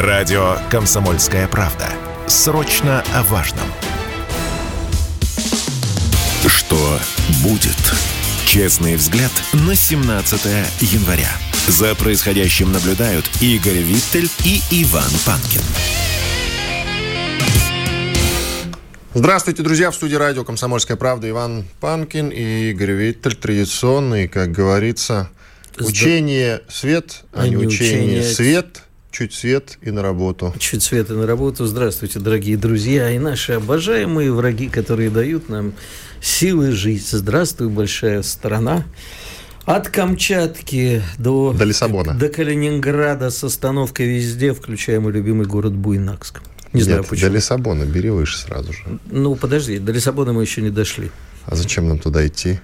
Радио «Комсомольская правда». Срочно о важном. Что будет? Честный взгляд на 17 января. За происходящим наблюдают Игорь Виттель и Иван Панкин. Здравствуйте, друзья! В студии радио «Комсомольская правда» Иван Панкин и Игорь Виттель. Традиционный, как говорится, учение свет, а, а не учение, учение свет. Чуть свет и на работу. Чуть свет и на работу. Здравствуйте, дорогие друзья и наши обожаемые враги, которые дают нам силы жить. Здравствуй, большая страна. От Камчатки до, до Лиссабона. До Калининграда с остановкой везде, включая мой любимый город Буйнакск. Не знаю почему. До Лиссабона бери выше сразу же. Ну, подожди, до Лиссабона мы еще не дошли. А зачем нам туда идти?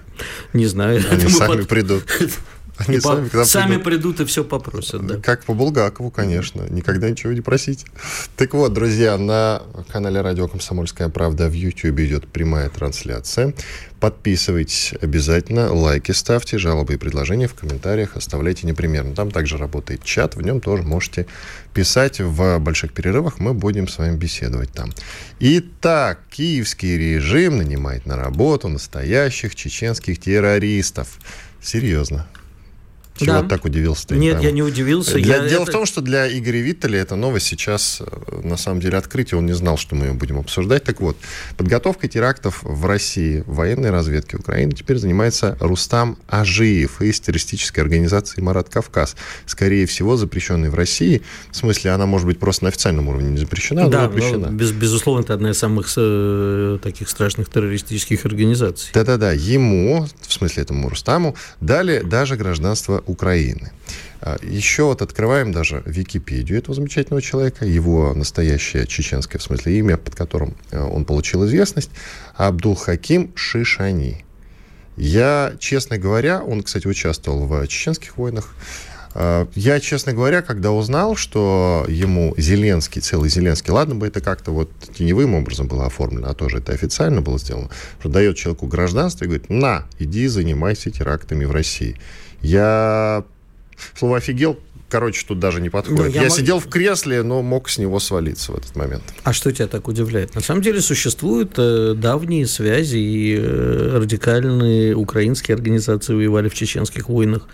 Не знаю. Они сами под... придут. Они сами, по... сами придут. придут и все попросят, да. Как по Булгакову, конечно. Никогда ничего не просить. Так вот, друзья, на канале Радио Комсомольская правда в YouTube идет прямая трансляция. Подписывайтесь обязательно, лайки ставьте, жалобы и предложения в комментариях оставляйте непременно. Там также работает чат, в нем тоже можете писать. В больших перерывах мы будем с вами беседовать там. Итак, киевский режим нанимает на работу настоящих чеченских террористов. Серьезно. Чего да. так удивился? Нет, там? я не удивился. Для, я дело это... в том, что для Игоря Виттеля эта новость сейчас, э, на самом деле, открытие. Он не знал, что мы ее будем обсуждать. Так вот, подготовкой терактов в России военной разведки Украины теперь занимается Рустам Ажиев из террористической организации «Марат Кавказ». Скорее всего, запрещенной в России. В смысле, она, может быть, просто на официальном уровне не запрещена, да, но запрещена. без, безусловно, это одна из самых э, таких страшных террористических организаций. Да-да-да. Ему, в смысле этому Рустаму, дали даже гражданство Украины. А, еще вот открываем даже Википедию этого замечательного человека, его настоящее чеченское, в смысле, имя, под которым э, он получил известность, Абдул-Хаким Шишани. Я, честно говоря, он, кстати, участвовал в чеченских войнах, а, я, честно говоря, когда узнал, что ему Зеленский, целый Зеленский, ладно бы это как-то вот теневым образом было оформлено, а тоже это официально было сделано, что дает человеку гражданство и говорит, на, иди занимайся терактами в России. Я слово «офигел» короче, тут даже не подходит. Ну, я я мог... сидел в кресле, но мог с него свалиться в этот момент. А что тебя так удивляет? На самом деле существуют э, давние связи, и э, радикальные украинские организации воевали в чеченских войнах.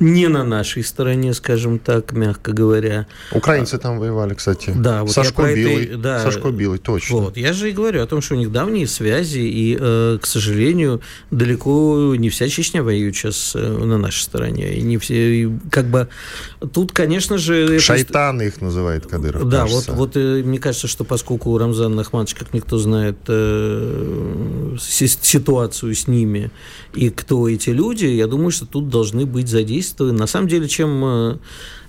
Не на нашей стороне, скажем так, мягко говоря. Украинцы а, там воевали, кстати. Да, вот Сашко Билый. Это, да, Сашко Билый, точно. Вот, я же и говорю о том, что у них давние связи, и, э, к сожалению, далеко не вся Чечня воюет сейчас э, на нашей стороне. И не все, как бы тут, конечно же... Шайтаны это... их называет Кадыров, Да, кажется. вот, вот э, мне кажется, что поскольку Рамзан Нахманович, как никто знает, э, ситуацию с ними и кто эти люди, я думаю, что тут должны быть задействованы. На самом деле, чем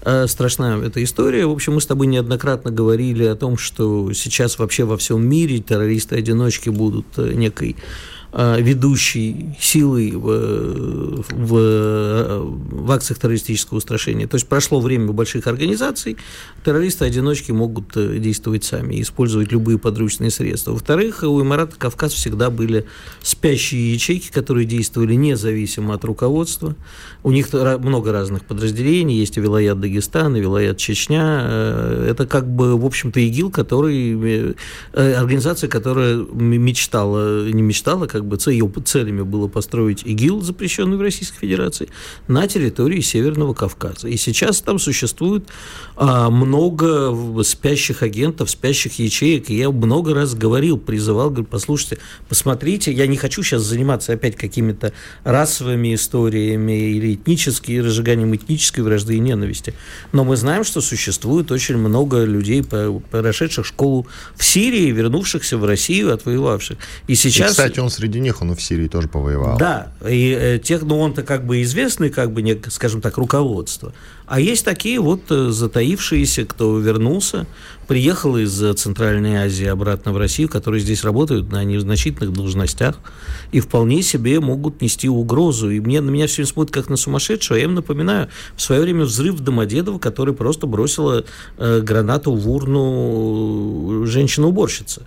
э, страшна эта история. В общем, мы с тобой неоднократно говорили о том, что сейчас вообще во всем мире террористы-одиночки будут некой Э, ведущей силой в, в, в акциях террористического устрашения. То есть прошло время больших организаций, террористы-одиночки могут э, действовать сами, использовать любые подручные средства. Во-вторых, у Эмирата Кавказ всегда были спящие ячейки, которые действовали независимо от руководства. У них много разных подразделений, есть и Вилаят Дагестан, и Вилаят Чечня. Э, это как бы, в общем-то, ИГИЛ, который, организация, которая мечтала, не мечтала, как как бы ее целями было построить ИГИЛ, запрещенный в Российской Федерации, на территории Северного Кавказа. И сейчас там существует а, много спящих агентов, спящих ячеек. И я много раз говорил, призывал, говорю, послушайте, посмотрите, я не хочу сейчас заниматься опять какими-то расовыми историями или этническими, разжиганием этнической вражды и ненависти. Но мы знаем, что существует очень много людей, прошедших школу в Сирии, вернувшихся в Россию, отвоевавших. И сейчас... И, кстати, он среди среди них он в Сирии тоже повоевал. Да, и э, тех, ну он-то как бы известный, как бы, не, скажем так, руководство. А есть такие вот э, затаившиеся, кто вернулся, приехал из Центральной Азии обратно в Россию, которые здесь работают на незначительных должностях и вполне себе могут нести угрозу. И мне, на меня все смотрят как на сумасшедшего. Я им напоминаю, в свое время взрыв в Домодедово, который просто бросила э, гранату в урну женщина-уборщица.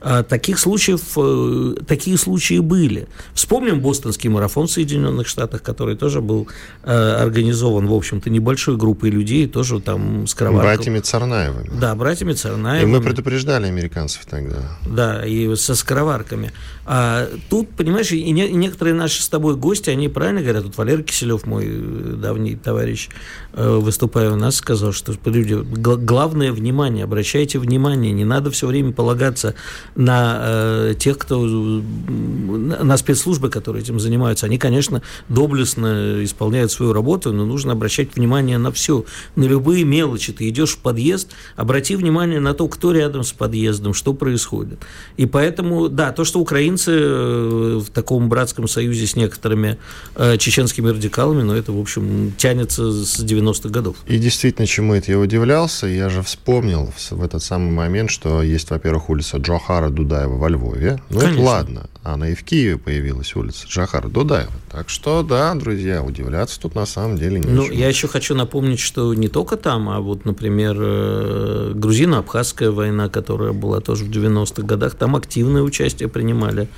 А таких случаев, э, такие случаи были. Вспомним бостонский марафон в Соединенных Штатах, который тоже был э, организован, в общем-то, небольшой группой людей, тоже там с кроваткой. Братьями Царнаевыми. Да, братьями Царнаевыми. И мы предупреждали американцев тогда. Да, и со скороварками. А тут, понимаешь, и, не, некоторые наши с тобой гости, они правильно говорят, вот Валерий Киселев, мой э, давний товарищ, выступая у нас, сказал, что люди, главное внимание, обращайте внимание, не надо все время полагаться на э, тех, кто на спецслужбы, которые этим занимаются. Они, конечно, доблестно исполняют свою работу, но нужно обращать внимание на все, на любые мелочи. Ты идешь в подъезд, обрати внимание на то, кто рядом с подъездом, что происходит. И поэтому, да, то, что украинцы э, в таком братском союзе с некоторыми э, чеченскими радикалами, но это, в общем, тянется с 90-х годов. И действительно, чему это я удивлялся, я же вспомнил в этот самый момент, что есть, во-первых, улица Джохара Джахара Дудаева во Львове. Ну, это ладно. Она и в Киеве появилась улица Джахара Дудаева. Так что, да, друзья, удивляться тут на самом деле нечего. Ну, я еще хочу напомнить, что не только там, а вот, например, э, грузино-абхазская война, которая была тоже в 90-х годах, там активное участие принимали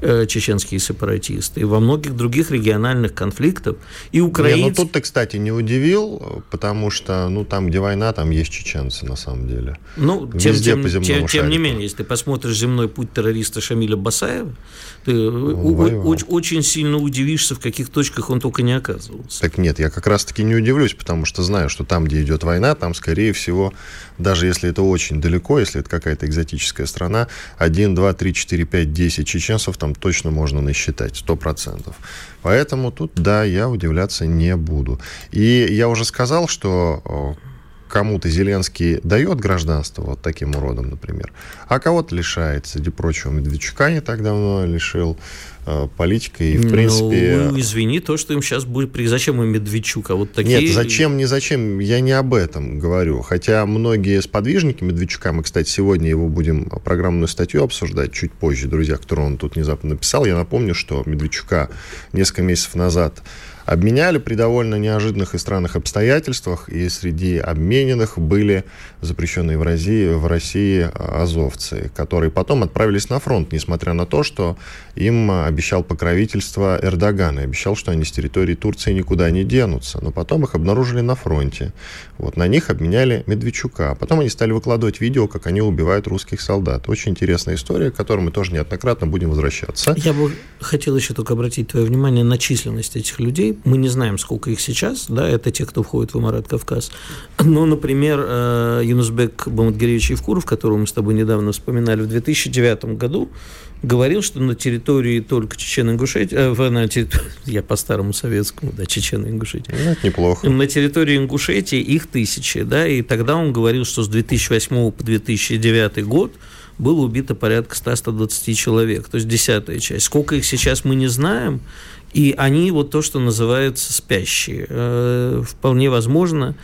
чеченские сепаратисты, и во многих других региональных конфликтах. И украинцы... Не, ну тут ты, кстати, не удивил, потому что, ну, там, где война, там есть чеченцы, на самом деле. Ну, тем, тем, тем, тем не менее, если ты посмотришь «Земной путь террориста» Шамиля Басаева, ты очень, очень сильно удивишься, в каких точках он только не оказывался. Так нет, я как раз-таки не удивлюсь, потому что знаю, что там, где идет война, там, скорее всего, даже если это очень далеко, если это какая-то экзотическая страна, 1, 2, 3, 4, 5, 10 чеченцев там точно можно насчитать, 100%. Поэтому тут, да, я удивляться не буду. И я уже сказал, что кому-то Зеленский дает гражданство вот таким уродом, например, а кого-то лишает. Среди прочего, Медведчука не так давно лишил э, политика и, в ну, принципе... Ну, извини, то, что им сейчас будет... Зачем им Медведчук? А вот такие... Нет, зачем, не зачем, я не об этом говорю. Хотя многие сподвижники Медведчука, мы, кстати, сегодня его будем программную статью обсуждать чуть позже, друзья, которую он тут внезапно написал. Я напомню, что Медведчука несколько месяцев назад обменяли при довольно неожиданных и странных обстоятельствах, и среди обмененных были запрещенные в России, в России азовцы, которые потом отправились на фронт, несмотря на то, что им обещал покровительство Эрдоган, и обещал, что они с территории Турции никуда не денутся. Но потом их обнаружили на фронте. Вот, на них обменяли Медведчука. А потом они стали выкладывать видео, как они убивают русских солдат. Очень интересная история, к которой мы тоже неоднократно будем возвращаться. Я бы хотел еще только обратить твое внимание на численность этих людей. Мы не знаем, сколько их сейчас, да, это те, кто входит в Имарат Кавказ. Но, например, э, Юнусбек Бамадгиревич Евкуров, которого мы с тобой недавно вспоминали, в 2009 году говорил, что на территории только Чечен-Ингушетии, э, на территории, я по старому советскому, да, Чечен-Ингушетии. Ну, это неплохо. На территории Ингушетии их тысячи, да, и тогда он говорил, что с 2008 по 2009 год было убито порядка 100-120 человек, то есть десятая часть. Сколько их сейчас мы не знаем, и они вот то, что называется спящие. Э, вполне возможно,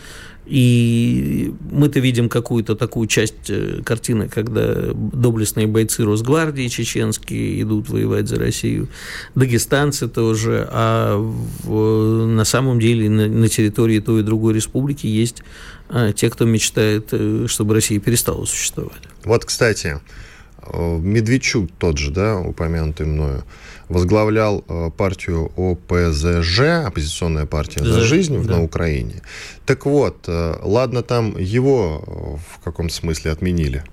и мы-то видим какую-то такую часть э, картины, когда доблестные бойцы Росгвардии чеченские идут воевать за Россию, дагестанцы тоже, а в, на самом деле на, на территории той и другой республики есть а, те, кто мечтает, чтобы Россия перестала существовать. Вот, кстати, Медведчук тот же, да, упомянутый мною, возглавлял э, партию ОПЗЖ, оппозиционная партия «За жизнь» да. на Украине. Так вот, э, ладно, там его э, в каком смысле отменили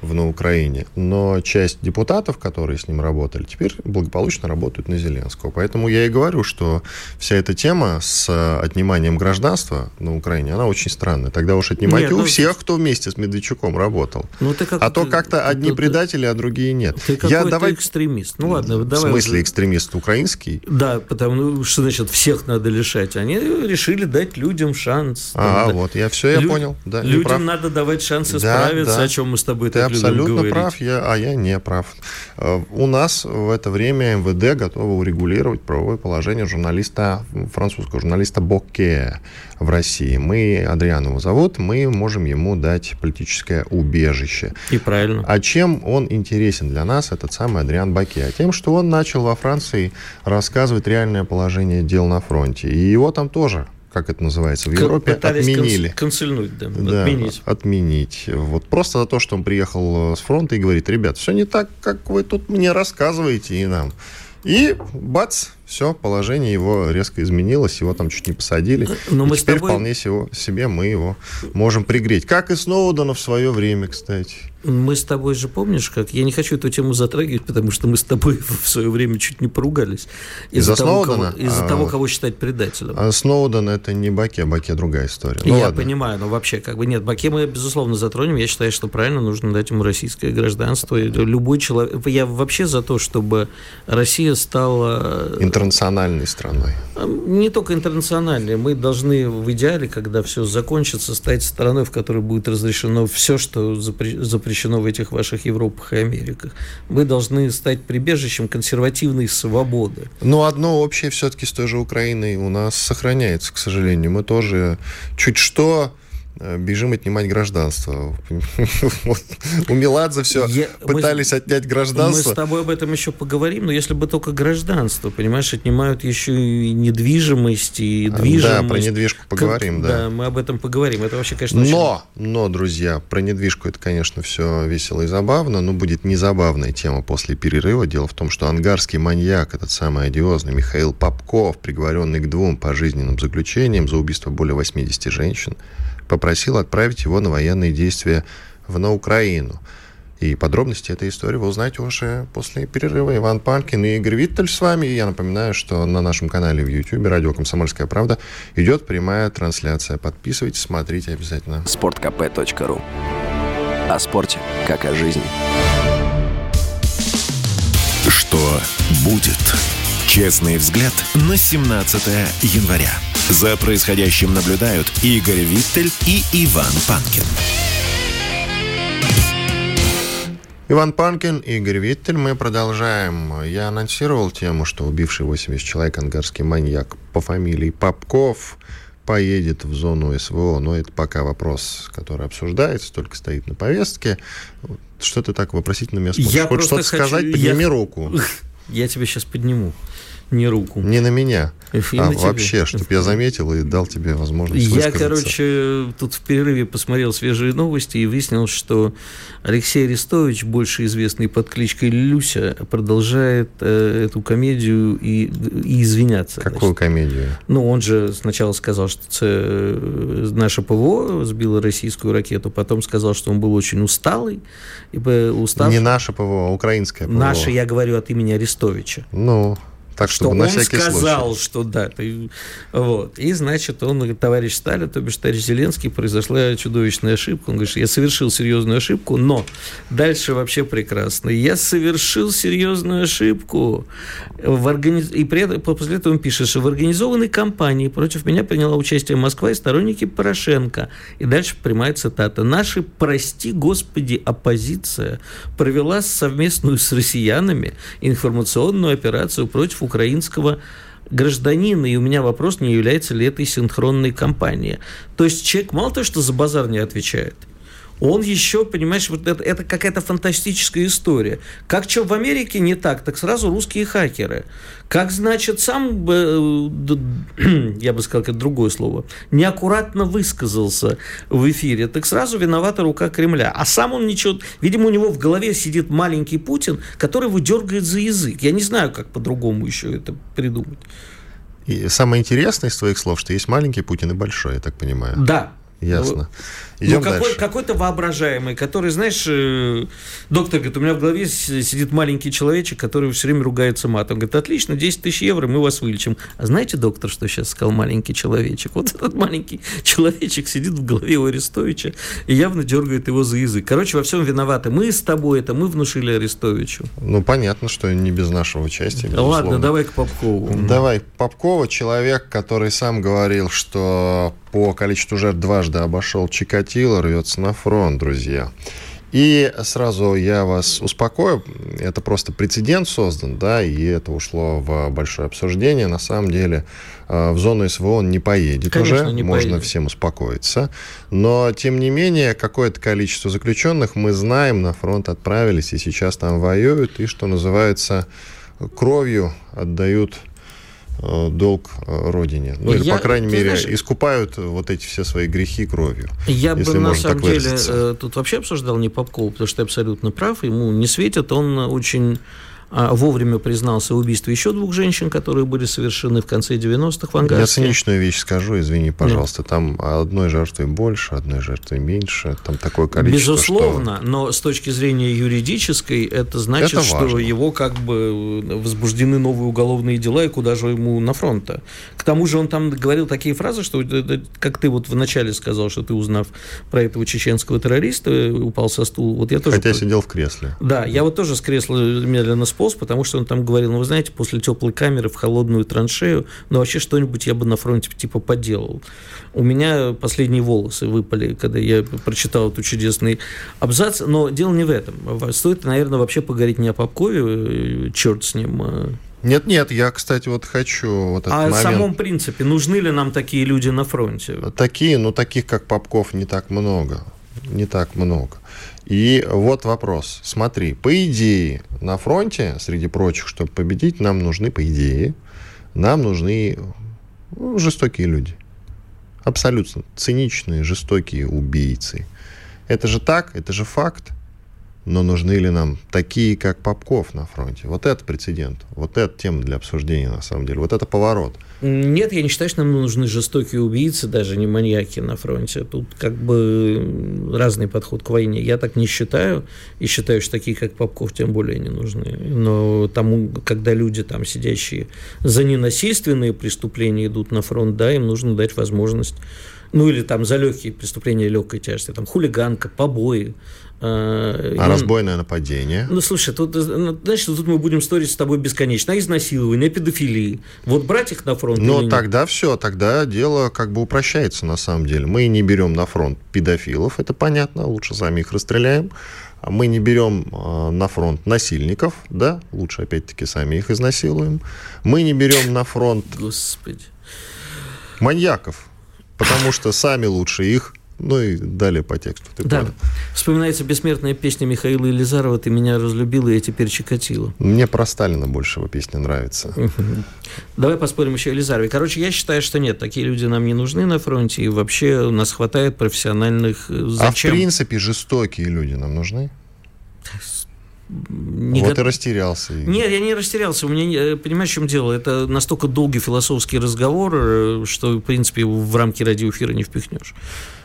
в на Украине, но часть депутатов, которые с ним работали, теперь благополучно работают на Зеленского. Поэтому я и говорю, что вся эта тема с отниманием гражданства на Украине, она очень странная. Тогда уж отнимать нет, у ну, всех, кто вместе с Медведчуком работал. Ну, ты как, а то как-то одни ты, предатели, а другие нет. Ты я давай... экстремист. Ну ладно, давай. В смысле экстремист украинский? Да, потому что, значит, всех надо лишать. Они решили дать людям шанс. А, да. вот, я все, я Лю- понял. Да, людям прав. надо давать шанс исправиться, да, да. о чем мы с тобой Ты так абсолютно прав, я, а я не прав. Э, у нас в это время МВД готово урегулировать правовое положение журналиста, французского журналиста Боке в России. Мы, Адриан его зовут, мы можем ему дать политическое убежище. И правильно. А чем он интересен для нас, этот самый Адриан Баке? А тем, что он начал во Франции рассказывать реальное положение дел на фронте. И его там тоже как это называется в Европе, Пытались отменили. Канцельнуть, да, да, отменить. Отменить. Вот просто за то, что он приехал с фронта и говорит, ребят, все не так, как вы тут мне рассказываете и нам. И бац, все, положение его резко изменилось, его там чуть не посадили. Но и мы теперь тобой... вполне себе мы его можем пригреть. Как и Сноудена в свое время, кстати. Мы с тобой же, помнишь, как... Я не хочу эту тему затрагивать, потому что мы с тобой в свое время чуть не поругались. Из-за, из того, Сноудена? Кого, из-за а, того, кого считать предателем. А Сноуден это не Баке, а Баке другая история. Ну, я ладно. понимаю, но вообще, как бы нет, Баке мы, безусловно, затронем. Я считаю, что правильно нужно дать ему российское гражданство. Любой человек... Я вообще за то, чтобы Россия стала... Интернациональной страной. Не только интернациональной. Мы должны в идеале, когда все закончится, стать страной, в которой будет разрешено все, что запрещено запрещено в этих ваших Европах и Америках. Мы должны стать прибежищем консервативной свободы. Но одно общее все-таки с той же Украиной у нас сохраняется, к сожалению. Мы тоже чуть что бежим отнимать гражданство. У Меладзе все Я, пытались мы, отнять гражданство. Мы с тобой об этом еще поговорим, но если бы только гражданство, понимаешь, отнимают еще и недвижимость, и движимость. Да, про недвижку поговорим, как, да. Да, мы об этом поговорим. Это вообще, конечно, Но, очень... но, друзья, про недвижку это, конечно, все весело и забавно, но будет незабавная тема после перерыва. Дело в том, что ангарский маньяк, этот самый одиозный Михаил Попков, приговоренный к двум пожизненным заключениям за убийство более 80 женщин, попросил отправить его на военные действия в, на Украину. И подробности этой истории вы узнаете уже после перерыва. Иван Панкин и Игорь Виттель с вами. И я напоминаю, что на нашем канале в YouTube «Радио Комсомольская правда» идет прямая трансляция. Подписывайтесь, смотрите обязательно. sportkp.ru О спорте, как о жизни. Что будет? Честный взгляд на 17 января. За происходящим наблюдают Игорь Виттель и Иван Панкин. Иван Панкин, Игорь Виттель. Мы продолжаем. Я анонсировал тему, что убивший 80 человек ангарский маньяк по фамилии Попков поедет в зону СВО. Но это пока вопрос, который обсуждается, только стоит на повестке. Что ты так вопросительно меня смотришь? Хочешь что-то хочу... сказать? Подними я... руку. Я тебе сейчас подниму не руку. Не на меня, и а на вообще, чтобы я заметил и дал тебе возможность Я, короче, тут в перерыве посмотрел свежие новости и выяснил, что Алексей Арестович, больше известный под кличкой Люся, продолжает э, эту комедию и, и извиняться. Какую значит. комедию? Ну, он же сначала сказал, что э, наше ПВО сбило российскую ракету, потом сказал, что он был очень усталый. И, устав... Не наше ПВО, а украинское ПВО. Наше, я говорю от имени Арестовича. Ну, так, чтобы что на он всякий сказал, случай. что да. Ты, вот. И, значит, он, товарищ Сталин, то бишь товарищ Зеленский, произошла чудовищная ошибка. Он говорит, я совершил серьезную ошибку, но дальше вообще прекрасно. Я совершил серьезную ошибку. В организ... И при этом, после этого он пишет, что в организованной кампании против меня приняла участие Москва и сторонники Порошенко. И дальше прямая цитата. Наши, прости господи, оппозиция провела совместную с россиянами информационную операцию против украинского гражданина, и у меня вопрос, не является ли этой синхронной кампанией. То есть человек мало того, что за базар не отвечает, он еще, понимаешь, вот это, это какая-то фантастическая история. Как что в Америке не так, так сразу русские хакеры. Как, значит, сам, э, я бы сказал, это другое слово, неаккуратно высказался в эфире, так сразу виновата рука Кремля. А сам он ничего... Видимо, у него в голове сидит маленький Путин, который его дергает за язык. Я не знаю, как по-другому еще это придумать. И самое интересное из твоих слов, что есть маленький Путин и большой, я так понимаю. Да, Ясно. Ну, Идем ну, какой, какой-то воображаемый, который, знаешь, э, доктор говорит, у меня в голове сидит маленький человечек, который все время ругается матом. Он говорит, отлично, 10 тысяч евро, мы вас вылечим. А знаете, доктор, что сейчас сказал маленький человечек? Вот этот маленький человечек сидит в голове у Арестовича и явно дергает его за язык. Короче, во всем виноваты. Мы с тобой это, мы внушили Арестовичу. Ну, понятно, что не без нашего участия, безусловно. Ладно, давай к Попкову. Давай, Попкова, человек, который сам говорил, что по количеству жертв дважды обошел Чикатило, рвется на фронт, друзья. И сразу я вас успокою, это просто прецедент создан, да, и это ушло в большое обсуждение. На самом деле э, в зону СВО он не поедет Конечно, уже, не можно поедет. всем успокоиться. Но, тем не менее, какое-то количество заключенных мы знаем, на фронт отправились и сейчас там воюют, и, что называется, кровью отдают долг э, родине. Ну, или, я, по крайней мере, знаешь, искупают вот эти все свои грехи кровью. Я бы, на самом деле, тут вообще обсуждал не Попкова, потому что ты абсолютно прав. Ему не светит, он очень вовремя признался в убийстве еще двух женщин, которые были совершены в конце 90-х в Ангарске. Я циничную вещь скажу, извини, пожалуйста. Нет. Там одной жертвы больше, одной жертвы меньше. Там такое количество, Безусловно, что... но с точки зрения юридической это значит, это что его как бы возбуждены новые уголовные дела, и куда же ему на фронт -то? К тому же он там говорил такие фразы, что, как ты вот вначале сказал, что ты, узнав про этого чеченского террориста, упал со стула. Вот я тоже... Хотя сидел в кресле. Да, я вот тоже с кресла медленно сполз, потому что он там говорил, ну, вы знаете, после теплой камеры в холодную траншею, ну, вообще что-нибудь я бы на фронте типа поделал. У меня последние волосы выпали, когда я прочитал эту чудесный абзац, но дело не в этом. Стоит, наверное, вообще поговорить не о Попкове, э, черт с ним, а нет, нет, я, кстати, вот хочу вот этот а момент. о самом принципе, нужны ли нам такие люди на фронте? Такие, ну таких как Попков не так много, не так много. И вот вопрос. Смотри, по идее, на фронте, среди прочих, чтобы победить, нам нужны, по идее, нам нужны ну, жестокие люди. Абсолютно циничные, жестокие убийцы. Это же так, это же факт. Но нужны ли нам такие, как Попков на фронте? Вот это прецедент. Вот это тема для обсуждения, на самом деле. Вот это поворот. Нет, я не считаю, что нам нужны жестокие убийцы, даже не маньяки на фронте. Тут как бы разный подход к войне. Я так не считаю. И считаю, что такие, как Попков, тем более не нужны. Но тому, когда люди, там, сидящие за ненасильственные преступления идут на фронт, да, им нужно дать возможность ну или там за легкие преступления легкой тяжести, там хулиганка, побои, а он... разбойное нападение? Ну, слушай, тут, ну, знаешь, тут мы будем сторить с тобой бесконечно. А изнасилование, педофилии. Вот брать их на фронт Ну, тогда нет? все, тогда дело как бы упрощается на самом деле. Мы не берем на фронт педофилов, это понятно, лучше сами их расстреляем. А мы не берем э, на фронт насильников, да, лучше опять-таки сами их изнасилуем. Мы не берем на фронт... Господи. Маньяков, потому что сами лучше их ну и далее по тексту. Ты да. Понял? Вспоминается бессмертная песня Михаила Елизарова «Ты меня разлюбила, я теперь чикатила». Мне про Сталина больше его песня нравится. Давай поспорим еще о Елизарове. Короче, я считаю, что нет, такие люди нам не нужны на фронте, и вообще у нас хватает профессиональных... Зачем? А в принципе жестокие люди нам нужны? Не вот го... и растерялся. Нет, я не растерялся. У меня, э, понимаешь, в чем дело? Это настолько долгий философский разговор, э, что, в принципе, в рамки радиоэфира не впихнешь.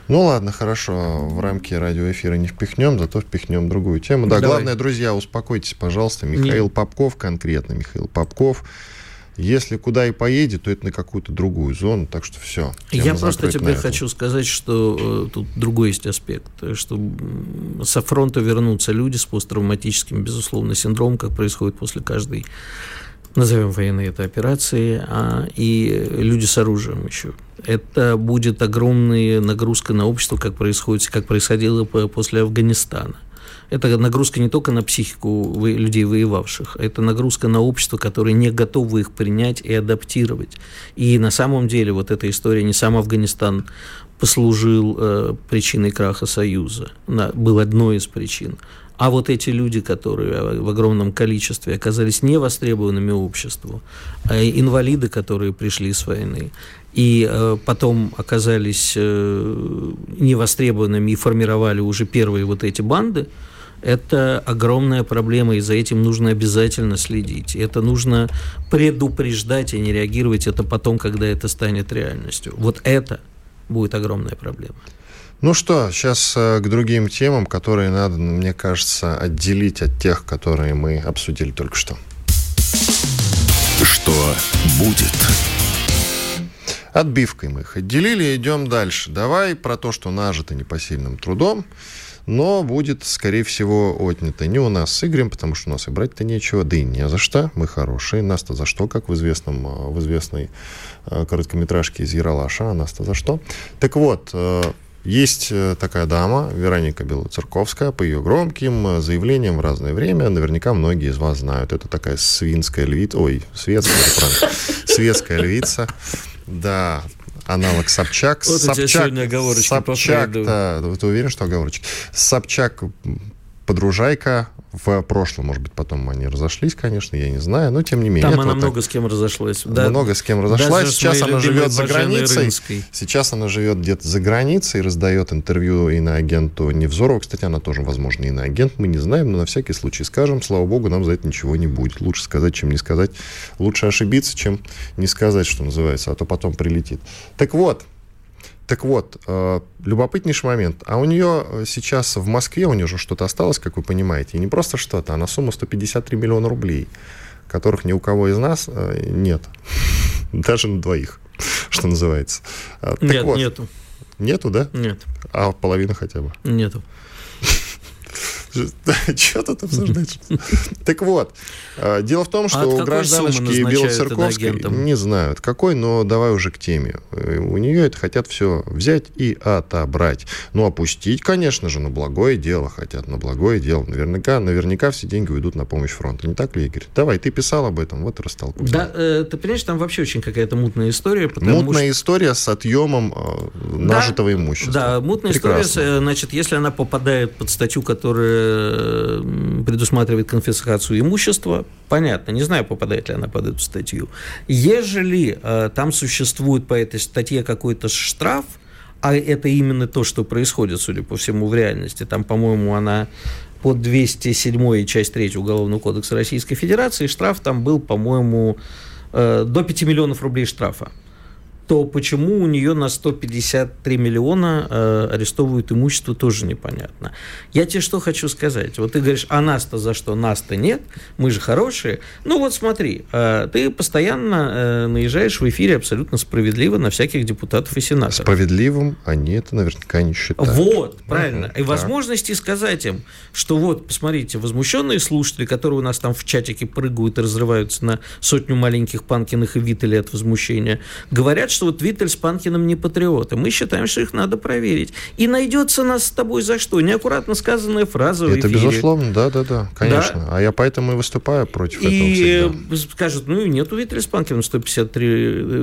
Ну ладно, хорошо, в рамки радиоэфира не впихнем, зато впихнем другую тему. Да, Давай. главное, друзья, успокойтесь, пожалуйста. Михаил Нет. Попков, конкретно Михаил Попков, если куда и поедет, то это на какую-то другую зону, так что все. Я просто тебе хочу сказать, что э, тут другой есть аспект, что со фронта вернутся люди с посттравматическим, безусловно, синдромом, как происходит после каждой назовем военной это операции, а, и люди с оружием еще. Это будет огромная нагрузка на общество, как происходит, как происходило после Афганистана. Это нагрузка не только на психику людей, воевавших, это нагрузка на общество, которое не готово их принять и адаптировать. И на самом деле вот эта история, не сам Афганистан послужил э, причиной краха Союза, на, был одной из причин, а вот эти люди, которые в огромном количестве оказались невостребованными обществу, а инвалиды, которые пришли с войны, и э, потом оказались э, невостребованными и формировали уже первые вот эти банды, это огромная проблема, и за этим нужно обязательно следить. Это нужно предупреждать, и не реагировать это потом, когда это станет реальностью. Вот это будет огромная проблема. Ну что, сейчас э, к другим темам, которые надо, мне кажется, отделить от тех, которые мы обсудили только что. Что будет? Отбивкой мы их отделили, идем дальше. Давай про то, что нажито непосильным трудом, но будет, скорее всего, отнято. Не у нас с Игорем, потому что у нас и брать-то нечего, да и не за что, мы хорошие, нас-то за что, как в, известном, э, в известной э, короткометражке из Яралаша, а нас-то за что. Так вот, есть э, такая дама, Вероника Белоцерковская, по ее громким заявлениям в разное время, наверняка многие из вас знают. Это такая свинская львица, ой, светская, светская львица, да, аналог Собчак. Вот Собчак, у тебя сегодня оговорочки Собчак, да, ты уверен, что оговорочки? Собчак подружайка в прошлом, может быть, потом они разошлись, конечно, я не знаю, но тем не менее. Там она вот много так, с кем разошлась. Да, много с кем разошлась. Сейчас она живет за границей. Рынской. Сейчас она живет где-то за границей, раздает интервью и на агенту Невзорова. Кстати, она тоже, возможно, и на агент. Мы не знаем, но на всякий случай скажем. Слава богу, нам за это ничего не будет. Лучше сказать, чем не сказать. Лучше ошибиться, чем не сказать, что называется, а то потом прилетит. Так вот, так вот, э, любопытнейший момент. А у нее сейчас в Москве, у нее же что-то осталось, как вы понимаете. И не просто что-то, а на сумму 153 миллиона рублей, которых ни у кого из нас э, нет. Даже на двоих, что называется. Так нет, вот. нету. Нету, да? Нет. А половина хотя бы? Нету. Что тут обсуждать? Так вот, а, дело в том, что у гражданочки Белоцерковской, не знаю, какой, но давай уже к теме. Э, у нее это хотят все взять и отобрать. Ну, опустить, конечно же, на благое дело хотят, на благое дело. Наверняка, наверняка все деньги уйдут на помощь фронту. Не так ли, Игорь? Давай, ты писал об этом, вот растолкуй. Да, э, ты понимаешь, там вообще очень какая-то мутная история. Мутная что... история с отъемом э, нажитого да, имущества. Да, мутная Прекрасно. история, значит, если она попадает под статью, которая предусматривает конфискацию имущества, понятно, не знаю, попадает ли она под эту статью. Ежели э, там существует по этой статье какой-то штраф, а это именно то, что происходит, судя по всему, в реальности, там, по-моему, она под 207 часть 3 Уголовного кодекса Российской Федерации, штраф там был, по-моему, э, до 5 миллионов рублей штрафа то почему у нее на 153 миллиона э, арестовывают имущество, тоже непонятно. Я тебе что хочу сказать. Вот ты говоришь, а нас-то за что? Нас-то нет, мы же хорошие. Ну вот смотри, э, ты постоянно э, наезжаешь в эфире абсолютно справедливо на всяких депутатов и сенаторов. Справедливым они это наверняка не считают. Вот, правильно. Угу, и возможности сказать им, что вот, посмотрите, возмущенные слушатели, которые у нас там в чатике прыгают и разрываются на сотню маленьких Панкиных и Виттелей от возмущения, говорят, что вот Виттель с Панкиным не патриоты. Мы считаем, что их надо проверить. И найдется нас с тобой за что? Неаккуратно сказанная фраза Это безусловно, да-да-да, конечно. Да? А я поэтому и выступаю против и этого всегда. скажут, ну, нет у Виттеля с Панкиным 153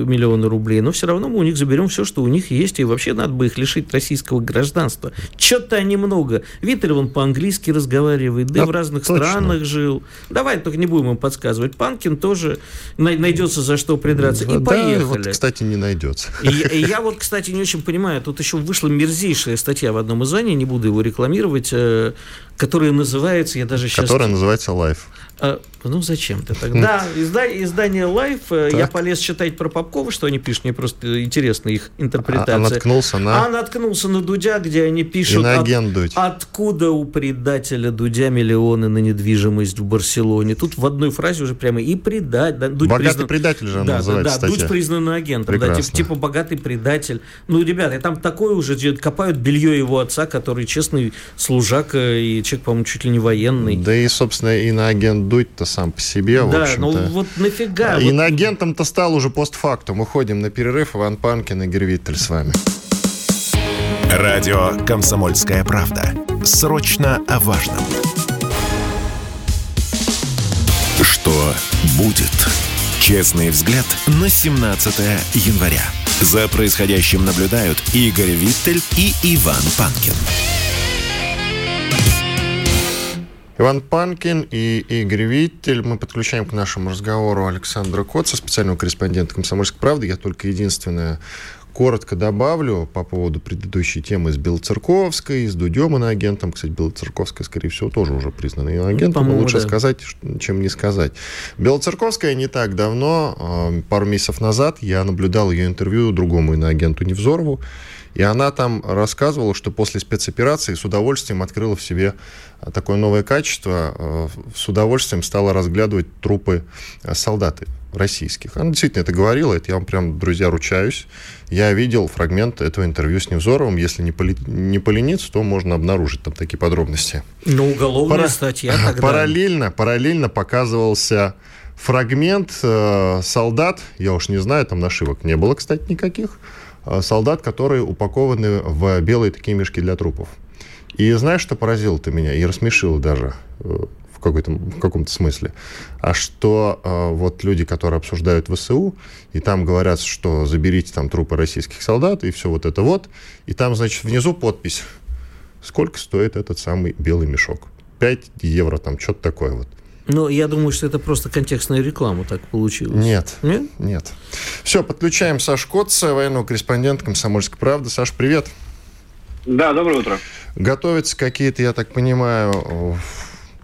миллиона рублей, но все равно мы у них заберем все, что у них есть, и вообще надо бы их лишить российского гражданства. Что-то они много. Виттель, он по-английски разговаривает, да, да в разных точно. странах жил. Давай только не будем им подсказывать. Панкин тоже найдется за что придраться. И да, поехали. Вот, кстати, не найдется. И, и я вот, кстати, не очень понимаю, тут еще вышла мерзейшая статья в одном издании, не буду его рекламировать, э, которая называется, я даже сейчас... Которая называется «Life». А, ну, зачем ты тогда? Издание, издание Life, э, так. я полез читать про Попкова, что они пишут, мне просто интересна их интерпретация. А, а наткнулся на... А наткнулся на Дудя, где они пишут, от, Дудь. откуда у предателя Дудя миллионы на недвижимость в Барселоне. Тут в одной фразе уже прямо и предатель. Да, Дудь богатый признан... предатель же да, называется Да, да Дудь признан агентом, да, типа, типа богатый предатель. Ну, ребята, там такое уже копают белье его отца, который честный служак и человек, по-моему, чуть ли не военный. Да и, собственно, и на агент Дудь-то сам по себе, да, в общем-то. ну вот нафига? И вот... на агентом-то стал уже постфактум. Уходим на перерыв. Иван Панкин и Гервиттель с вами. Радио «Комсомольская правда». Срочно о важном. Что будет? Честный взгляд на 17 января. За происходящим наблюдают Игорь Виттель и Иван Панкин. Иван Панкин и Игорь Виттель. Мы подключаем к нашему разговору Александра Коца, специального корреспондента «Комсомольской правды». Я только единственное коротко добавлю по поводу предыдущей темы с Белоцерковской, с Дудем иноагентом. Кстати, Белоцерковская, скорее всего, тоже уже признана иноагентом. Ну, лучше да. сказать, чем не сказать. Белоцерковская не так давно, а, пару месяцев назад, я наблюдал ее интервью другому иноагенту Невзорову. И она там рассказывала, что после спецоперации с удовольствием открыла в себе а, такое новое качество, а, с удовольствием стала разглядывать трупы а, солдат российских. Она действительно это говорила, это я вам прям, друзья, ручаюсь. Я видел фрагмент этого интервью с Невзоровым. Если не, поли... не полениться, то можно обнаружить там такие подробности. Ну, уголовная Пара... статья тогда. Параллельно, параллельно показывался фрагмент э, солдат, я уж не знаю, там нашивок не было, кстати, никаких, солдат, которые упакованы в белые такие мешки для трупов. И знаешь, что поразило-то меня и рассмешило даже э, в, в каком-то смысле? А что э, вот люди, которые обсуждают ВСУ, и там говорят, что заберите там трупы российских солдат, и все вот это вот, и там, значит, внизу подпись, сколько стоит этот самый белый мешок. 5 евро, там что-то такое вот. Ну, я думаю, что это просто контекстная реклама так получилось. Нет. Нет? Нет. Все, подключаем Саш Котца, военного корреспондента «Комсомольской правды». Саш, привет. Да, доброе утро. Готовятся какие-то, я так понимаю,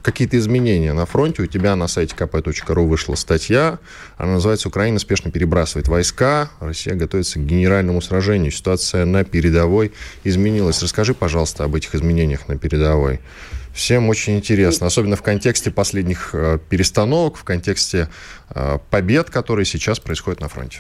какие-то изменения на фронте. У тебя на сайте kp.ru вышла статья. Она называется «Украина спешно перебрасывает войска. Россия готовится к генеральному сражению. Ситуация на передовой изменилась». Расскажи, пожалуйста, об этих изменениях на передовой. Всем очень интересно, особенно в контексте последних э, перестановок, в контексте э, побед, которые сейчас происходят на фронте.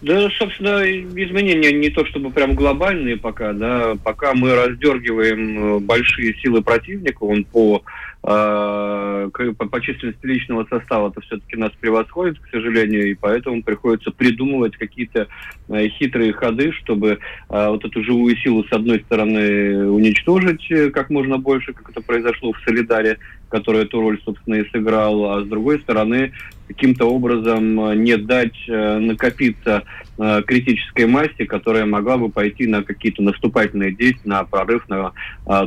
Да, собственно, изменения не то чтобы прям глобальные пока, да, пока мы раздергиваем э, большие силы противника, он по по, по численности личного состава это все-таки нас превосходит, к сожалению, и поэтому приходится придумывать какие-то э, хитрые ходы, чтобы э, вот эту живую силу с одной стороны уничтожить э, как можно больше, как это произошло в Солидаре, который эту роль, собственно, и сыграл, а с другой стороны каким-то образом э, не дать накопиться э, критической массе, которая могла бы пойти на какие-то наступательные действия, на прорыв на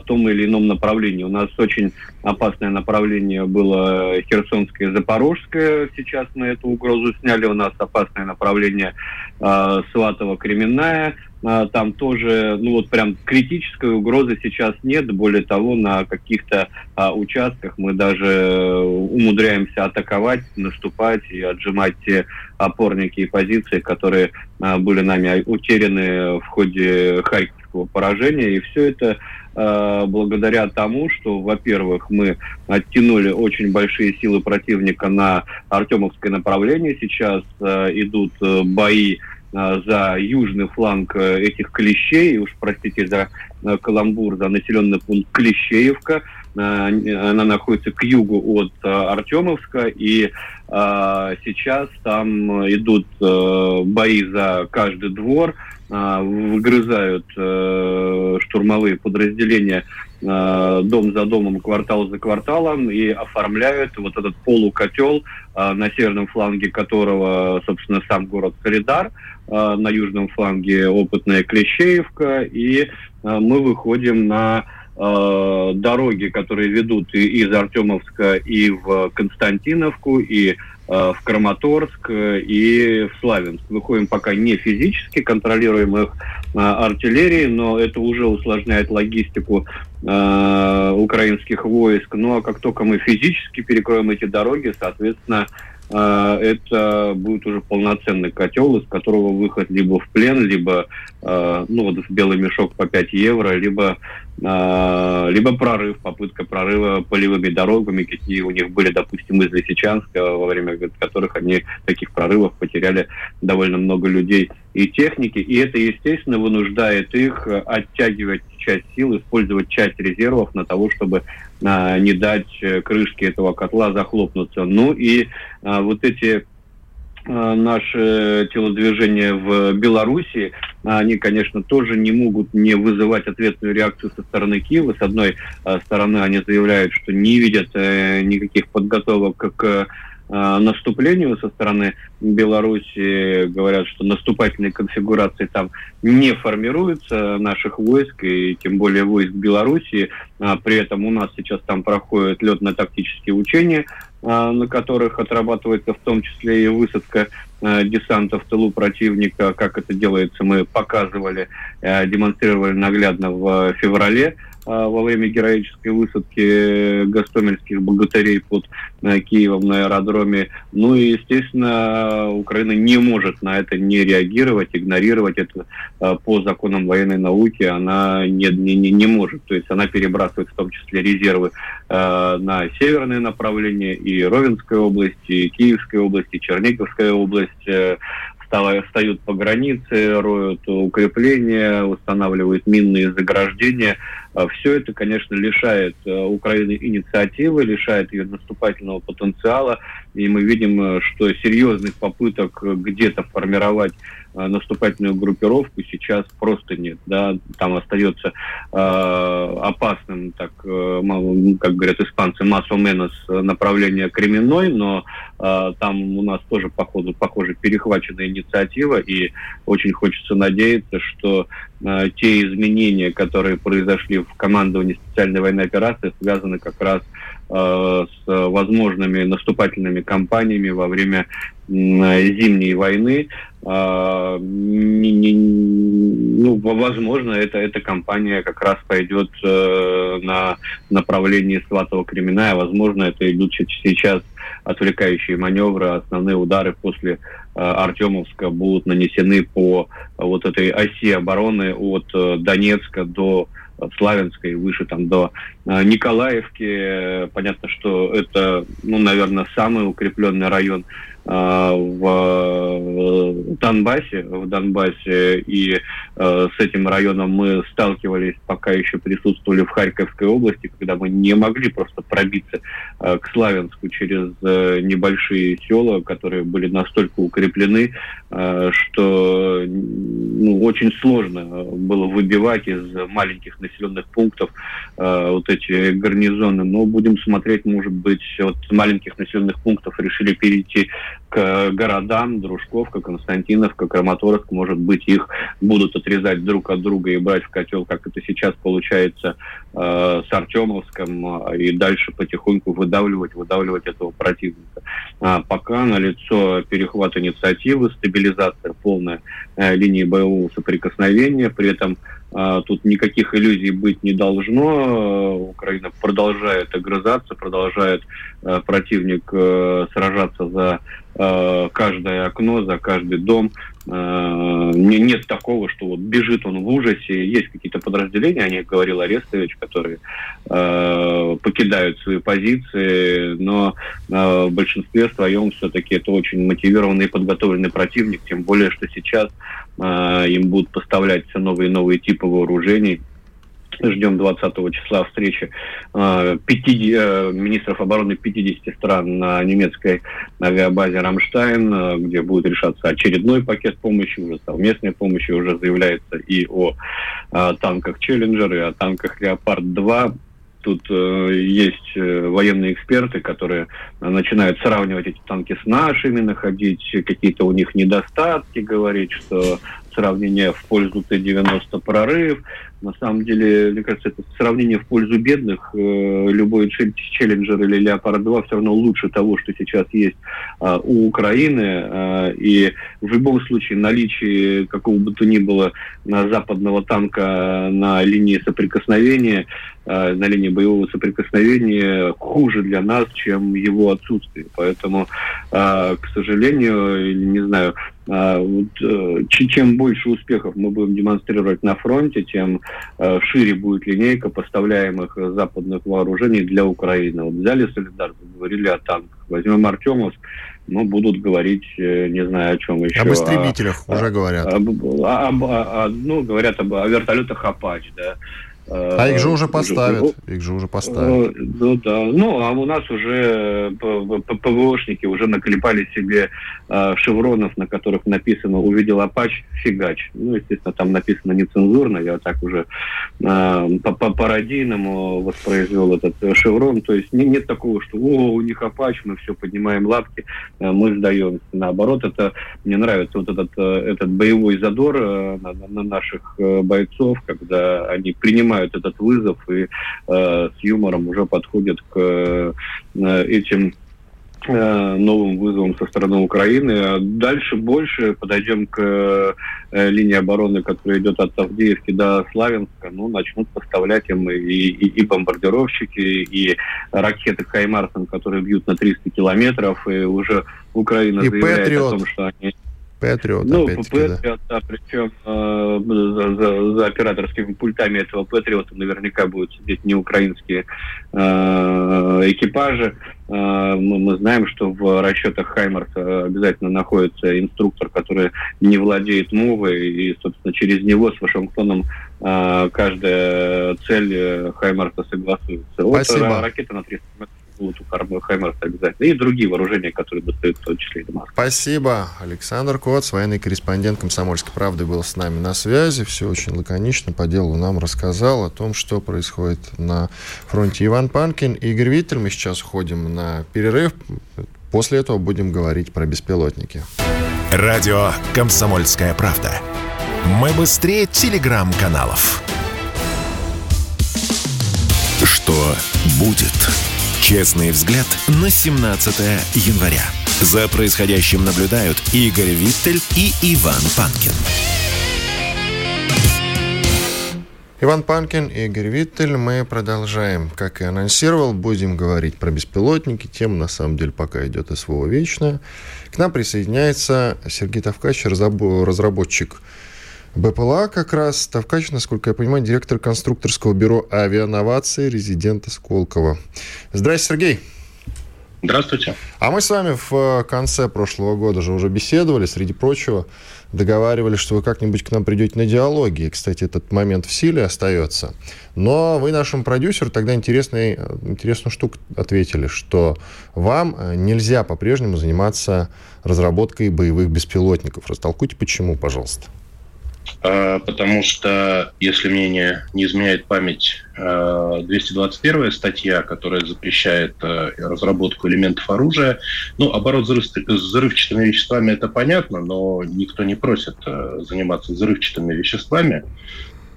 том или ином направлении. У нас очень опасное направление было Херсонское и Запорожское. Сейчас мы эту угрозу сняли. У нас опасное направление Сватово-Кременная. А, там тоже, ну вот прям критической угрозы сейчас нет. Более того, на каких-то а, участках мы даже э, умудряемся атаковать, наступать и отжимать те опорники и позиции, которые были нами утеряны в ходе Харьковского поражения. И все это а, благодаря тому, что, во-первых, мы оттянули очень большие силы противника на Артемовское направление. Сейчас а, идут э, бои за южный фланг э, этих клещей, уж простите за э, каламбур, за населенный пункт Клещеевка. Она находится к югу от Артемовска, и сейчас там идут бои за каждый двор, выгрызают штурмовые подразделения дом за домом, квартал за кварталом и оформляют вот этот полукотел, на северном фланге которого, собственно, сам город Солидар, Э, на южном фланге опытная Клещеевка, и э, мы выходим на э, дороги, которые ведут и из Артемовска и в Константиновку, и в Краматорск и в Славянск. Выходим пока не физически, контролируем их артиллерией, но это уже усложняет логистику украинских войск. Ну а как только мы физически перекроем эти дороги, соответственно, это будет уже полноценный котел, из которого выход либо в плен, либо а, ну, вот в белый мешок по 5 евро, либо, а, либо прорыв, попытка прорыва полевыми дорогами, какие у них были, допустим, из Лисичанска, во время которых они таких прорывов потеряли довольно много людей и техники, и это, естественно, вынуждает их оттягивать часть сил, использовать часть резервов на того, чтобы а, не дать э, крышке этого котла захлопнуться. Ну и а, вот эти а, наши телодвижения в Беларуси, они, конечно, тоже не могут не вызывать ответную реакцию со стороны Киева. С одной стороны, они заявляют, что не видят э, никаких подготовок к наступлению со стороны Беларуси. Говорят, что наступательные конфигурации там не формируются наших войск, и тем более войск Беларуси. А при этом у нас сейчас там проходят летно-тактические учения, э, на которых отрабатывается в том числе и высадка э, десанта в тылу противника. Как это делается, мы показывали, демонстрировали наглядно в феврале а, во время героической высадки гастомельских богатырей под э, Киевом на аэродроме. Ну и, естественно, Украина не может на это не реагировать, игнорировать это э, по законам военной науки. Она не, не, не может. То есть она перебрасывает в том числе резервы э, на северные направления и Ровенская область, и Киевская область, и Черниговская область встают по границе, роют укрепления, устанавливают минные заграждения. А Все это, конечно, лишает э, Украины инициативы, лишает ее наступательного потенциала. И мы видим, э, что серьезных попыток где-то формировать э, наступательную группировку сейчас просто нет. Да? Там остается э, опасным, так, как говорят испанцы, массо менос направление Кременной, но там у нас тоже, походу, похоже, перехвачена инициатива, и очень хочется надеяться, что те изменения, которые произошли в командовании специальной военной операции, связаны как раз с возможными наступательными кампаниями во время зимней войны. А, не, не, ну, возможно, это, эта компания как раз пойдет э, на направлении Сватого Кремена, а возможно, это идут сейчас отвлекающие маневры, основные удары после э, Артемовска будут нанесены по вот этой оси обороны от э, Донецка до Славянской, выше там до э, Николаевки. Понятно, что это, ну, наверное, самый укрепленный район Э, в Донбассе, в Донбассе, и э, с этим районом мы сталкивались, пока еще присутствовали в Харьковской области, когда мы не могли просто пробиться э, к Славянску через небольшие села, которые были настолько укреплены, что ну, очень сложно было выбивать из маленьких населенных пунктов вот эти гарнизоны. Но будем смотреть, может быть, от маленьких населенных пунктов решили перейти к городам, Дружковка, Константиновка, Краматорск, может быть, их будут отрезать друг от друга и брать в котел, как это сейчас получается э, с Артемовском, э, и дальше потихоньку выдавливать, выдавливать этого противника. А пока налицо перехват инициативы, стабилизация полная э, линии боевого соприкосновения, при этом э, Тут никаких иллюзий быть не должно. Украина продолжает огрызаться, продолжает э, противник сражаться за Э, каждое окно, за каждый дом. Э, нет такого, что вот бежит он в ужасе. Есть какие-то подразделения, о них говорил Арестович, которые э, покидают свои позиции, но в большинстве своем все-таки это очень мотивированный и подготовленный противник, тем более, что сейчас им будут поставлять все новые и новые типы вооружений, Ждем 20 числа встречи 50, э, министров обороны 50 стран на немецкой авиабазе «Рамштайн», э, где будет решаться очередной пакет помощи, уже совместной помощи, уже заявляется и о э, танках «Челленджер», и о танках «Леопард-2». Тут э, есть э, военные эксперты, которые начинают сравнивать эти танки с нашими, находить какие-то у них недостатки, говорить, что сравнение в пользу Т-90 прорыв. На самом деле, мне кажется, это сравнение в пользу бедных. Э, любой Челленджер или Леопард-2 все равно лучше того, что сейчас есть а, у Украины. А, и в любом случае наличие какого бы то ни было западного танка на линии соприкосновения, а, на линии боевого соприкосновения хуже для нас, чем его отсутствие. Поэтому, к сожалению, не знаю, вот, э, чем больше успехов мы будем демонстрировать на фронте, тем э, шире будет линейка поставляемых западных вооружений для Украины. Вот взяли солидарность, говорили о танках. Возьмем Артемовск, ну, будут говорить, э, не знаю о чем еще. Об истребителях а, уже говорят. Об, об, об, ну, говорят об, о вертолетах «Апач», да. А их же уже поставят. Их же уже поставят. Э, ну да. Ну, а у нас уже ПВОшники уже наклепали себе э, шевронов, на которых написано «Увидел Апач, фигач». Ну, естественно, там написано нецензурно. Я так уже э, по-пародийному воспроизвел этот шеврон. То есть нет такого, что «О, у них Апач, мы все поднимаем лапки, мы сдаемся». Наоборот, это мне нравится вот этот, этот боевой задор на, на наших бойцов, когда они принимают принимают этот вызов и э, с юмором уже подходят к э, этим э, новым вызовом со стороны Украины. А дальше больше подойдем к э, линии обороны, которая идет от Авдеевки до Славянска. Ну, начнут поставлять им и, и, и бомбардировщики, и ракеты Хаймарсен, которые бьют на 300 километров. И уже Украина и заявляет Патриот. о том, что они Патриот, ну, Патриот, да. да, причем э, за, за, за операторскими пультами этого Патриота наверняка будут сидеть не украинские э, экипажи. Э, мы, мы знаем, что в расчетах Хаймарса обязательно находится инструктор, который не владеет мовой, и, собственно, через него с Вашингтоном э, каждая цель Хаймарса согласуется. Спасибо. Вот ракета на 300 метров будут у Хаймерс обязательно. И другие вооружения, которые достают в том числе и до Москвы. Спасибо. Александр Кот, военный корреспондент «Комсомольской правды» был с нами на связи. Все очень лаконично по делу нам рассказал о том, что происходит на фронте Иван Панкин. Игорь Виттель, мы сейчас уходим на перерыв. После этого будем говорить про беспилотники. Радио «Комсомольская правда». Мы быстрее телеграм-каналов. Что будет? Честный взгляд на 17 января. За происходящим наблюдают Игорь Виттель и Иван Панкин. Иван Панкин Игорь Виттель. Мы продолжаем. Как и анонсировал, будем говорить про беспилотники. Тема, на самом деле, пока идет СВО вечная. К нам присоединяется Сергей Тавкач, разработчик БПЛА как раз. Тавкач, насколько я понимаю, директор конструкторского бюро авиановации, резидента Сколково. Здравствуйте, Сергей. Здравствуйте. А мы с вами в конце прошлого года же уже беседовали, среди прочего, договаривались, что вы как-нибудь к нам придете на диалоги. Кстати, этот момент в силе остается. Но вы нашему продюсеру тогда интересный, интересную штуку ответили, что вам э, нельзя по-прежнему заниматься разработкой боевых беспилотников. Растолкуйте, почему, пожалуйста. А, потому что, если мне не, изменяет память, 221 а, статья, которая запрещает а, разработку элементов оружия, ну, оборот взрывчатыми веществами это понятно, но никто не просит заниматься взрывчатыми веществами.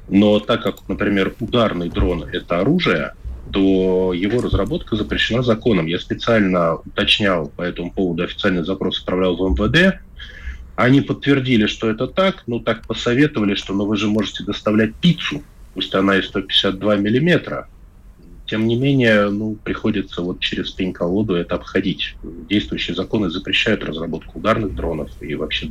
Но так как, например, ударный дрон – это оружие, то его разработка запрещена законом. Я специально уточнял по этому поводу, официальный запрос отправлял в МВД, они подтвердили, что это так, ну так посоветовали, что ну вы же можете доставлять пиццу, пусть она и 152 миллиметра. Тем не менее, ну, приходится вот через пень-колоду это обходить. Действующие законы запрещают разработку ударных дронов и вообще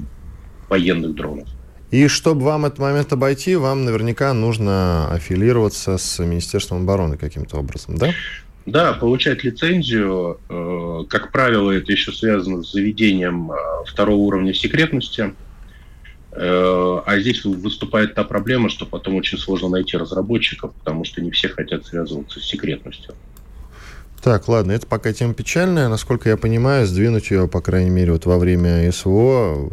военных дронов. И чтобы вам этот момент обойти, вам наверняка нужно аффилироваться с Министерством обороны каким-то образом, да? Да, получать лицензию, э, как правило, это еще связано с заведением э, второго уровня секретности. Э, а здесь выступает та проблема, что потом очень сложно найти разработчиков, потому что не все хотят связываться с секретностью. Так, ладно, это пока тема печальная. Насколько я понимаю, сдвинуть ее, по крайней мере, вот во время СВО,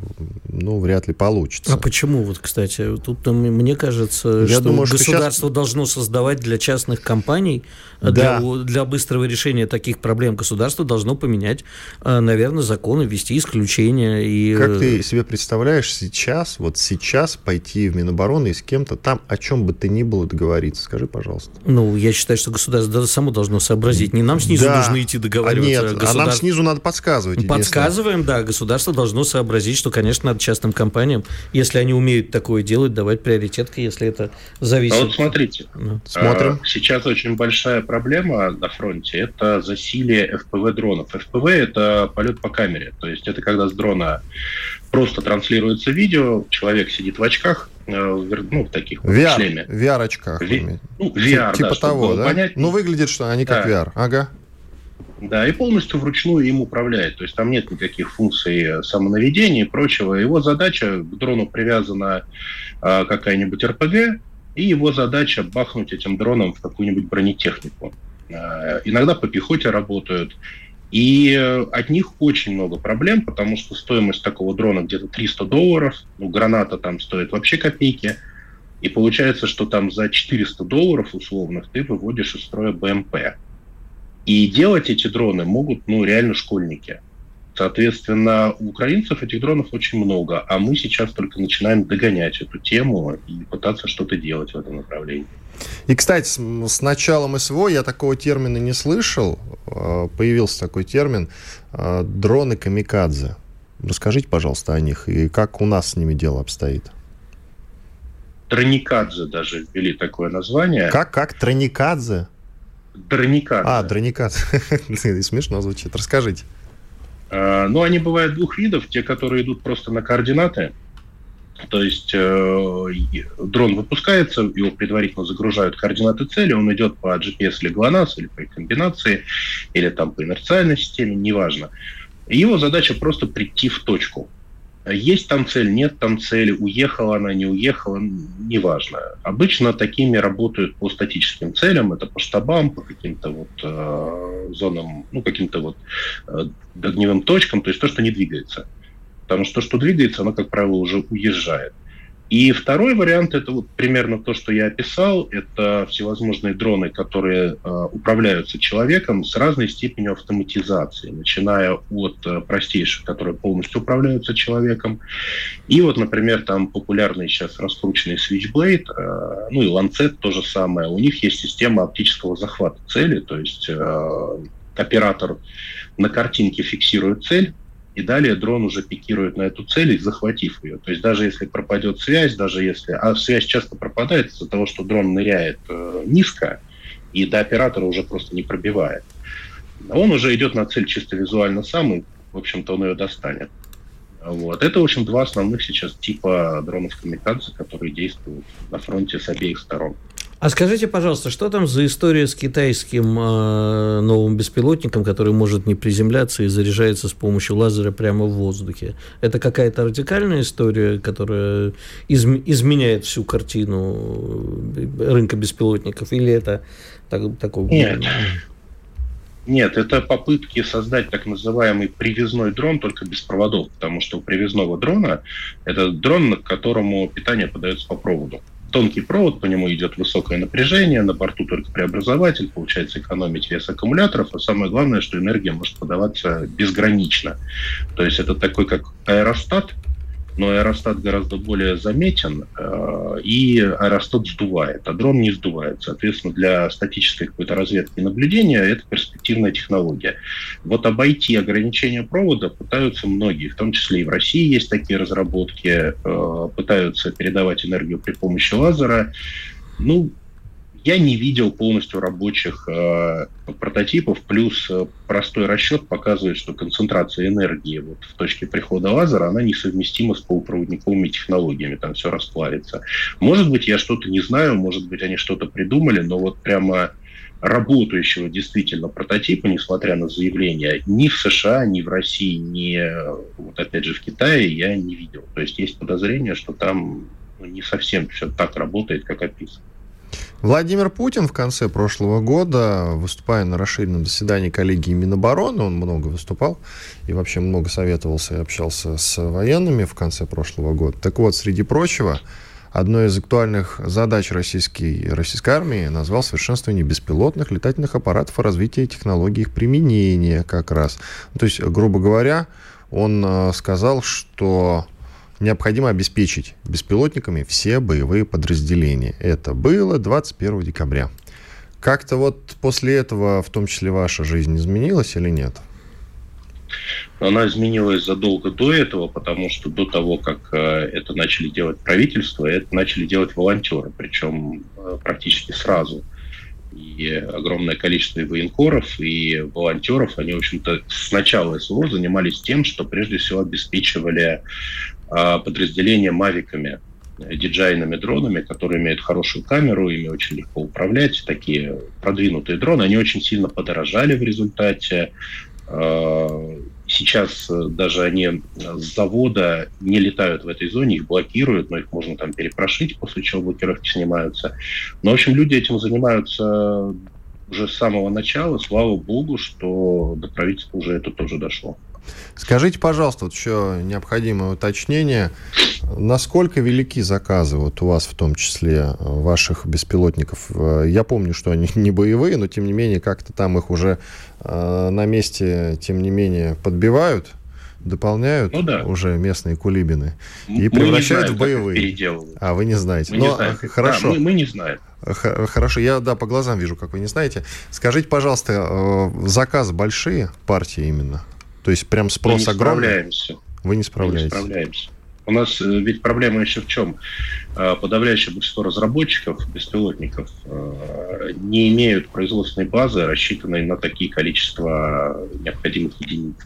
ну, вряд ли получится. А почему, вот, кстати, тут мне кажется, я что думаю, государство что сейчас... должно создавать для частных компаний, да. для, для быстрого решения таких проблем государство должно поменять, э, наверное, законы, ввести исключения. И... Как ты себе представляешь сейчас, вот сейчас пойти в Минобороны и с кем-то там о чем бы ты ни было договориться? Скажи, пожалуйста. Ну, я считаю, что государство само должно сообразить. Не нам снизу да. нужно идти договариваться. А нет, государ... а нам снизу надо подсказывать. Подсказываем, да. Государство должно сообразить, что, конечно, надо частным компаниям, если они умеют такое делать, давать приоритетки, если это зависит. А вот смотрите. Ну. Смотрим. А, сейчас очень большая проблема на фронте – это засилие FPV дронов. FPV – это полет по камере. То есть это когда с дрона просто транслируется видео, человек сидит в очках, э, ну, в таких вот VR, шлеме. VR-очках. Ви, ну, VR, типа да, того, да? Понять. Ну, выглядит, что они как да. VR. Ага. Да, и полностью вручную им управляет. То есть там нет никаких функций самонаведения и прочего. Его задача, к дрону привязана а, какая-нибудь РПГ, и его задача бахнуть этим дроном в какую-нибудь бронетехнику. А, иногда по пехоте работают, и э, от них очень много проблем, потому что стоимость такого дрона где-то 300 долларов, ну, граната там стоит вообще копейки, и получается, что там за 400 долларов условных ты выводишь из строя БМП. И делать эти дроны могут, ну, реально школьники. Соответственно, у украинцев этих дронов очень много, а мы сейчас только начинаем догонять эту тему и пытаться что-то делать в этом направлении. И, кстати, с началом СВО я такого термина не слышал. А, появился такой термин а, дроны камикадзе. Расскажите, пожалуйста, о них и как у нас с ними дело обстоит. Троникадзе даже ввели такое название. Как? Как? Троникадзе? Дроникадзе. А, дроникадзе. Смешно звучит. Расскажите. А, ну, они бывают двух видов. Те, которые идут просто на координаты. То есть э, дрон выпускается, его предварительно загружают координаты цели, он идет по GPS или GLONASS, или по комбинации, или там по инерциальной системе, неважно. Его задача просто прийти в точку. Есть там цель, нет там цели, уехала она, не уехала, неважно. Обычно такими работают по статическим целям, это по штабам, по каким-то вот э, зонам, ну, каким-то вот э, огневым точкам, то есть то, что не двигается. Потому что то, что двигается, оно, как правило, уже уезжает. И второй вариант это вот примерно то, что я описал. Это всевозможные дроны, которые э, управляются человеком с разной степенью автоматизации, начиная от э, простейших, которые полностью управляются человеком. И вот, например, там популярный сейчас раскрученный Switchblade, э, ну и Lancet то же самое. У них есть система оптического захвата цели, то есть э, оператор на картинке фиксирует цель, и далее дрон уже пикирует на эту цель, захватив ее. То есть даже если пропадет связь, даже если... А связь часто пропадает из-за того, что дрон ныряет э, низко, и до оператора уже просто не пробивает. Он уже идет на цель чисто визуально сам, и, в общем-то, он ее достанет. Вот. Это, в общем, два основных сейчас типа дронов камикадзе, которые действуют на фронте с обеих сторон. А скажите, пожалуйста, что там за история с китайским э, новым беспилотником, который может не приземляться и заряжается с помощью лазера прямо в воздухе? Это какая-то радикальная история, которая изм- изменяет всю картину рынка беспилотников, или это так, такой? Нет. Нет, это попытки создать так называемый привязной дрон, только без проводов, потому что у привязного дрона это дрон, к которому питание подается по проводу тонкий провод, по нему идет высокое напряжение, на борту только преобразователь, получается экономить вес аккумуляторов, а самое главное, что энергия может подаваться безгранично. То есть это такой как аэростат, но аэростат гораздо более заметен, э, и аэростат сдувает, а дрон не сдувает. Соответственно, для статической какой-то разведки и наблюдения это перспективная технология. Вот обойти ограничения провода пытаются многие, в том числе и в России есть такие разработки, э, пытаются передавать энергию при помощи лазера. Ну, я не видел полностью рабочих э, прототипов, плюс э, простой расчет показывает, что концентрация энергии вот в точке прихода лазера, она несовместима с полупроводниковыми технологиями, там все расплавится. Может быть, я что-то не знаю, может быть, они что-то придумали, но вот прямо работающего действительно прототипа, несмотря на заявления, ни в США, ни в России, ни, вот опять же, в Китае я не видел. То есть есть подозрение, что там ну, не совсем все так работает, как описано. Владимир Путин в конце прошлого года, выступая на расширенном заседании коллегии Минобороны, он много выступал и вообще много советовался и общался с военными в конце прошлого года. Так вот, среди прочего, одной из актуальных задач российской, российской армии назвал совершенствование беспилотных летательных аппаратов и развитие технологий их применения как раз. То есть, грубо говоря, он э, сказал, что необходимо обеспечить беспилотниками все боевые подразделения. Это было 21 декабря. Как-то вот после этого, в том числе, ваша жизнь изменилась или нет? Она изменилась задолго до этого, потому что до того, как э, это начали делать правительство, это начали делать волонтеры, причем э, практически сразу. И огромное количество и военкоров, и волонтеров, они, в общем-то, с начала СВО занимались тем, что прежде всего обеспечивали подразделения мавиками, диджайными дронами, которые имеют хорошую камеру, ими очень легко управлять. Такие продвинутые дроны, они очень сильно подорожали в результате. А, сейчас даже они с завода не летают в этой зоне, их блокируют, но их можно там перепрошить, после чего блокировки снимаются. Но, в общем, люди этим занимаются уже с самого начала. Слава богу, что до правительства уже это тоже дошло. Скажите, пожалуйста, вот еще необходимое уточнение. Насколько велики заказы вот у вас в том числе э, ваших беспилотников? Э, я помню, что они не боевые, но тем не менее как-то там их уже э, на месте, тем не менее, подбивают, дополняют ну, да. уже местные кулибины и мы превращают в боевые. А вы не знаете? Мы но, не знаем. Хорошо. Да, мы, мы не знаем. Хорошо, я да по глазам вижу, как вы не знаете. Скажите, пожалуйста, заказы большие партии именно? То есть прям спрос мы не огромный? Справляемся. Вы не справляетесь? Мы не справляемся. У нас э, ведь проблема еще в чем? Э, подавляющее большинство разработчиков беспилотников э, не имеют производственной базы, рассчитанной на такие количества необходимых единиц.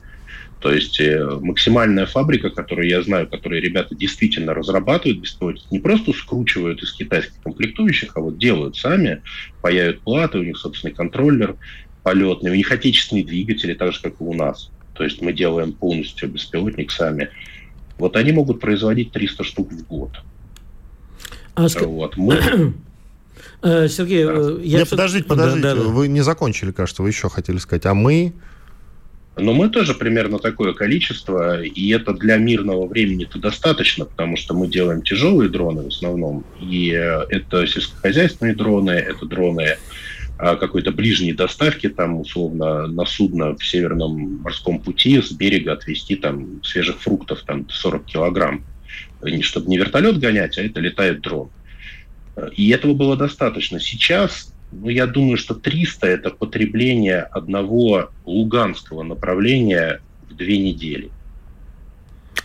То есть максимальная фабрика, которую я знаю, которые ребята действительно разрабатывают беспилотники, не просто скручивают из китайских комплектующих, а вот делают сами, паяют платы, у них собственный контроллер полетный, у них отечественные двигатели, так же, как и у нас. То есть мы делаем полностью беспилотник сами. Вот они могут производить 300 штук в год. А, вот. Мы... Э, Сергей, да. Э, я... Нет, подождите, подождите, да, да, да. вы не закончили, кажется, вы еще хотели сказать, а мы... Но мы тоже примерно такое количество, и это для мирного времени-то достаточно, потому что мы делаем тяжелые дроны в основном, и э, это сельскохозяйственные дроны, это дроны какой-то ближней доставки, там, условно, на судно в Северном морском пути с берега отвезти там свежих фруктов, там, 40 килограмм. Чтобы не вертолет гонять, а это летает дрон. И этого было достаточно. Сейчас ну, я думаю, что 300 – это потребление одного луганского направления в две недели.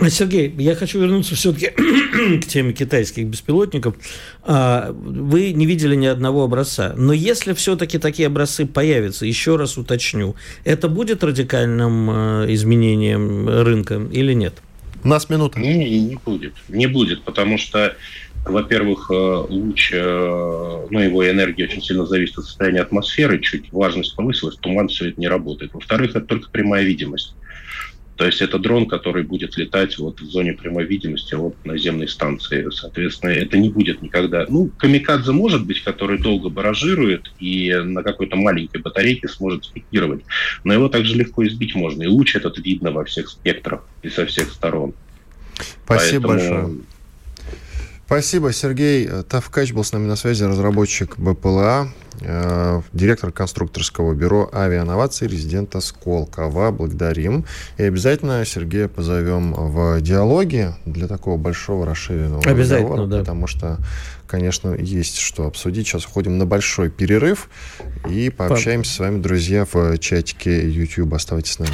Сергей, я хочу вернуться все-таки к теме китайских беспилотников. А, вы не видели ни одного образца. Но если все-таки такие образцы появятся, еще раз уточню, это будет радикальным а, изменением рынка или нет? У нас минута. Не, не будет. Не будет, потому что во-первых, э, луч, э, ну, его энергия очень сильно зависит от состояния атмосферы, чуть влажность повысилась, туман все это не работает. Во-вторых, это только прямая видимость. То есть это дрон, который будет летать вот в зоне прямой видимости от наземной станции. Соответственно, это не будет никогда... Ну, камикадзе может быть, который долго баражирует и на какой-то маленькой батарейке сможет спикировать. Но его также легко избить можно. И луч этот видно во всех спектрах и со всех сторон. Спасибо Поэтому... большое. Спасибо, Сергей. Тавкач был с нами на связи, разработчик БПЛА, э, директор конструкторского бюро авиановаций, резидента Сколково. Благодарим. И обязательно Сергея позовем в диалоге для такого большого расширенного обязательно, разговора, да. потому что, конечно, есть что обсудить. Сейчас уходим на большой перерыв и пообщаемся Пап. с вами, друзья, в чатике YouTube. Оставайтесь с нами.